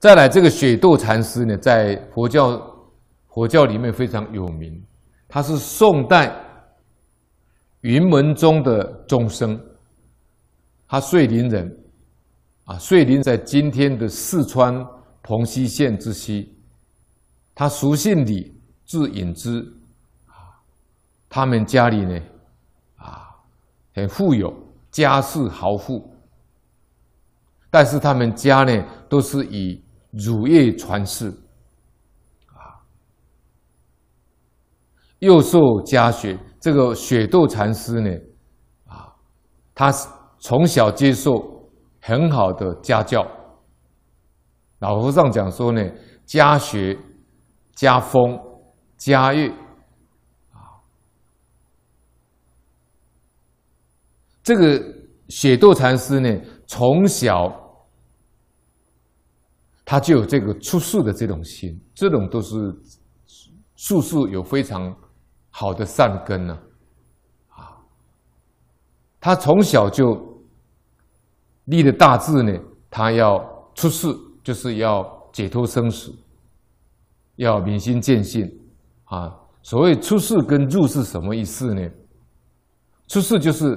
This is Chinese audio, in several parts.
再来，这个雪窦禅师呢，在佛教佛教里面非常有名，他是宋代云门宗的宗生，他遂宁人，啊，遂宁在今天的四川蓬溪县之西，他俗姓李，字隐之，啊，他们家里呢，啊，很富有，家世豪富，但是他们家呢，都是以乳液传世，啊，又受家学。这个雪窦禅师呢，啊，他从小接受很好的家教。老和尚讲说呢，家学、家风、家乐，啊，这个雪窦禅师呢，从小。他就有这个出世的这种心，这种都是术士有非常好的善根呢，啊，他从小就立了大志呢，他要出世，就是要解脱生死，要明心见性，啊，所谓出世跟入世什么意思呢？出世就是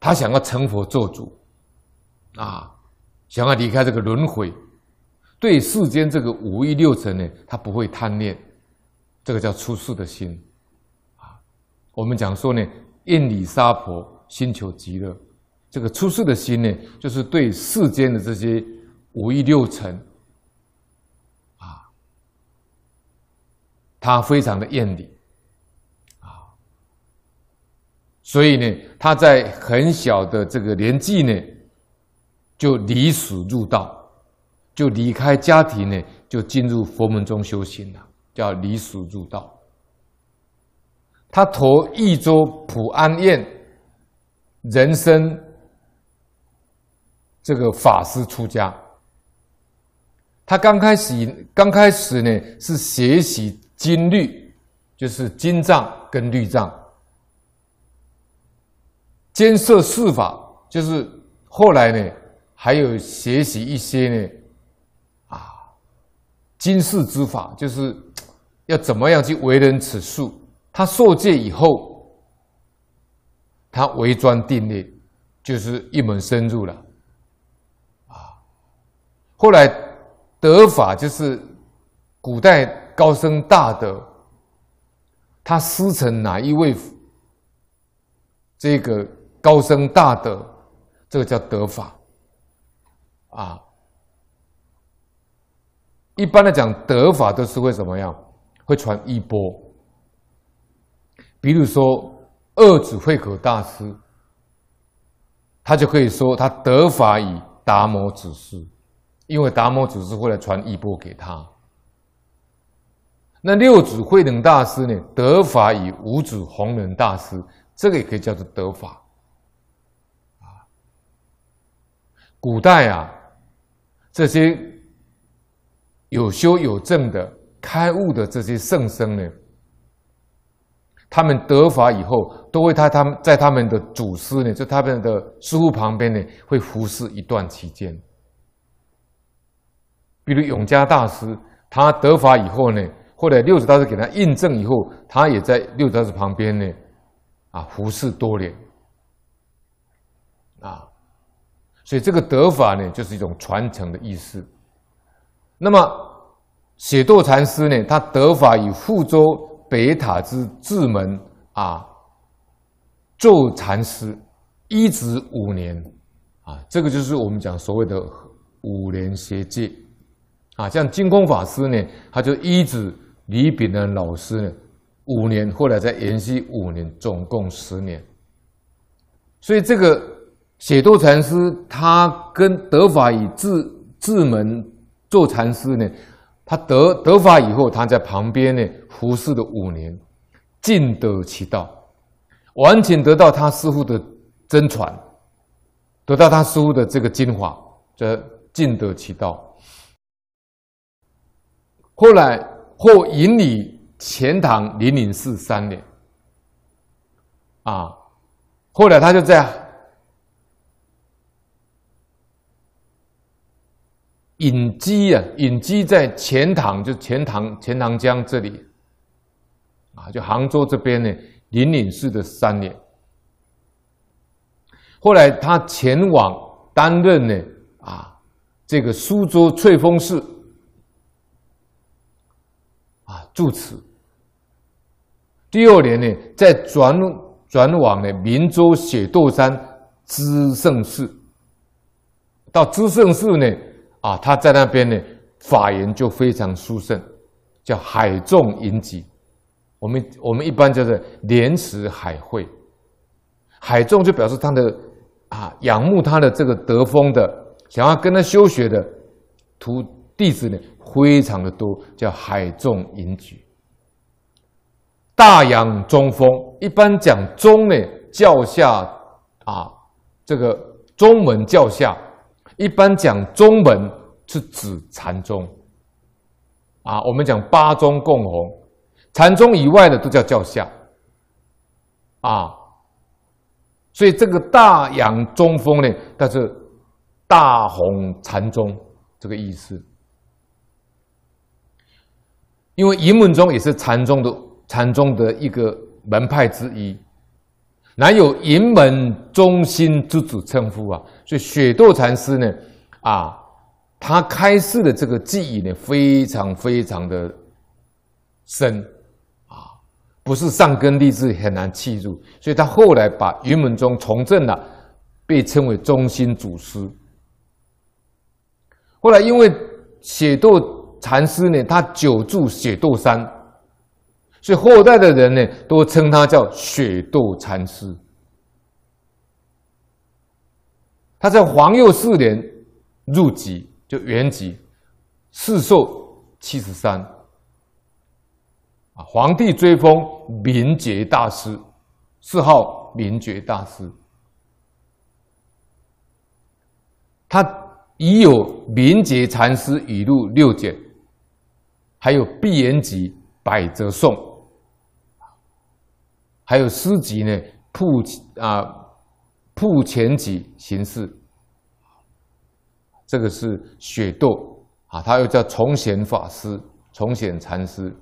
他想要成佛做主，啊。想要离开这个轮回，对世间这个五欲六尘呢，他不会贪恋，这个叫出世的心。啊，我们讲说呢，厌离娑婆，心求极乐。这个出世的心呢，就是对世间的这些五欲六尘，啊，他非常的厌离，啊，所以呢，他在很小的这个年纪呢。就离俗入道，就离开家庭呢，就进入佛门中修行了，叫离俗入道。他投益州普安院人生这个法师出家。他刚开始刚开始呢是学习经律，就是经藏跟律藏，兼摄四法，就是后来呢。还有学习一些呢，啊，经世之法，就是要怎么样去为人处事。他受戒以后，他为专定力，就是一门深入了，啊。后来得法就是古代高僧大德，他师承哪一位？这个高僧大德，这个叫得法。啊，一般来讲，得法都是会怎么样？会传衣钵。比如说二祖慧可大师，他就可以说他得法以达摩祖师，因为达摩祖师会来传衣钵给他。那六祖慧能大师呢？得法以五祖弘忍大师，这个也可以叫做得法。啊，古代啊。这些有修有证的开悟的这些圣僧呢，他们得法以后，都会他他们在他们的祖师呢，就他们的师父旁边呢，会服侍一段期间。比如永嘉大师，他得法以后呢，后来六祖大师给他印证以后，他也在六祖大师旁边呢，啊，服侍多年，啊。所以这个德法呢，就是一种传承的意思。那么雪窦禅师呢，他德法以富州北塔之智门啊，咒禅师，一止五年啊，这个就是我们讲所谓的五年学戒啊。像净空法师呢，他就依止李炳南老师呢五年，后来再延续五年，总共十年。所以这个。雪窦禅师，他跟得法以智智门做禅师呢，他得得法以后，他在旁边呢服侍了五年，尽得其道，完全得到他师傅的真传，得到他师傅的这个精华，则尽得其道。后来或引礼钱塘灵隐寺三年，啊，后来他就在。隐居啊，隐居在钱塘，就钱塘钱塘江这里啊，就杭州这边呢，灵隐寺的三年。后来他前往担任呢啊，这个苏州翠峰寺啊住持。第二年呢，再转转往呢明州雪窦山知圣寺。到知圣寺呢，啊，他在那边呢，法言就非常殊胜，叫海众隐居。我们我们一般叫做莲池海会。海众就表示他的啊，仰慕他的这个德风的，想要跟他修学的徒弟子呢，非常的多，叫海众隐居。大洋中风，一般讲中呢，教下啊，这个中门教下，一般讲宗门是指禅宗啊。我们讲八宗共弘，禅宗以外的都叫教下啊。所以这个大杨宗风呢，它是大弘禅宗这个意思，因为云门宗也是禅宗的。禅宗的一个门派之一，乃有云门中心之子称呼啊，所以雪窦禅师呢，啊，他开示的这个记忆呢，非常非常的深啊，不是上根立志很难记住，所以他后来把云门宗重振了，被称为中心祖师。后来因为雪窦禅师呢，他久住雪窦山。所以后代的人呢，都称他叫雪窦禅师。他在皇佑四年入籍，就圆寂，世寿七十三。啊，皇帝追封明觉大师，谥号明觉大师。他已有《明觉禅师语录》六卷，还有《碧岩集》《百则颂》。还有诗集呢，铺啊铺前集形式，这个是雪窦啊，他又叫崇显法师、崇显禅师。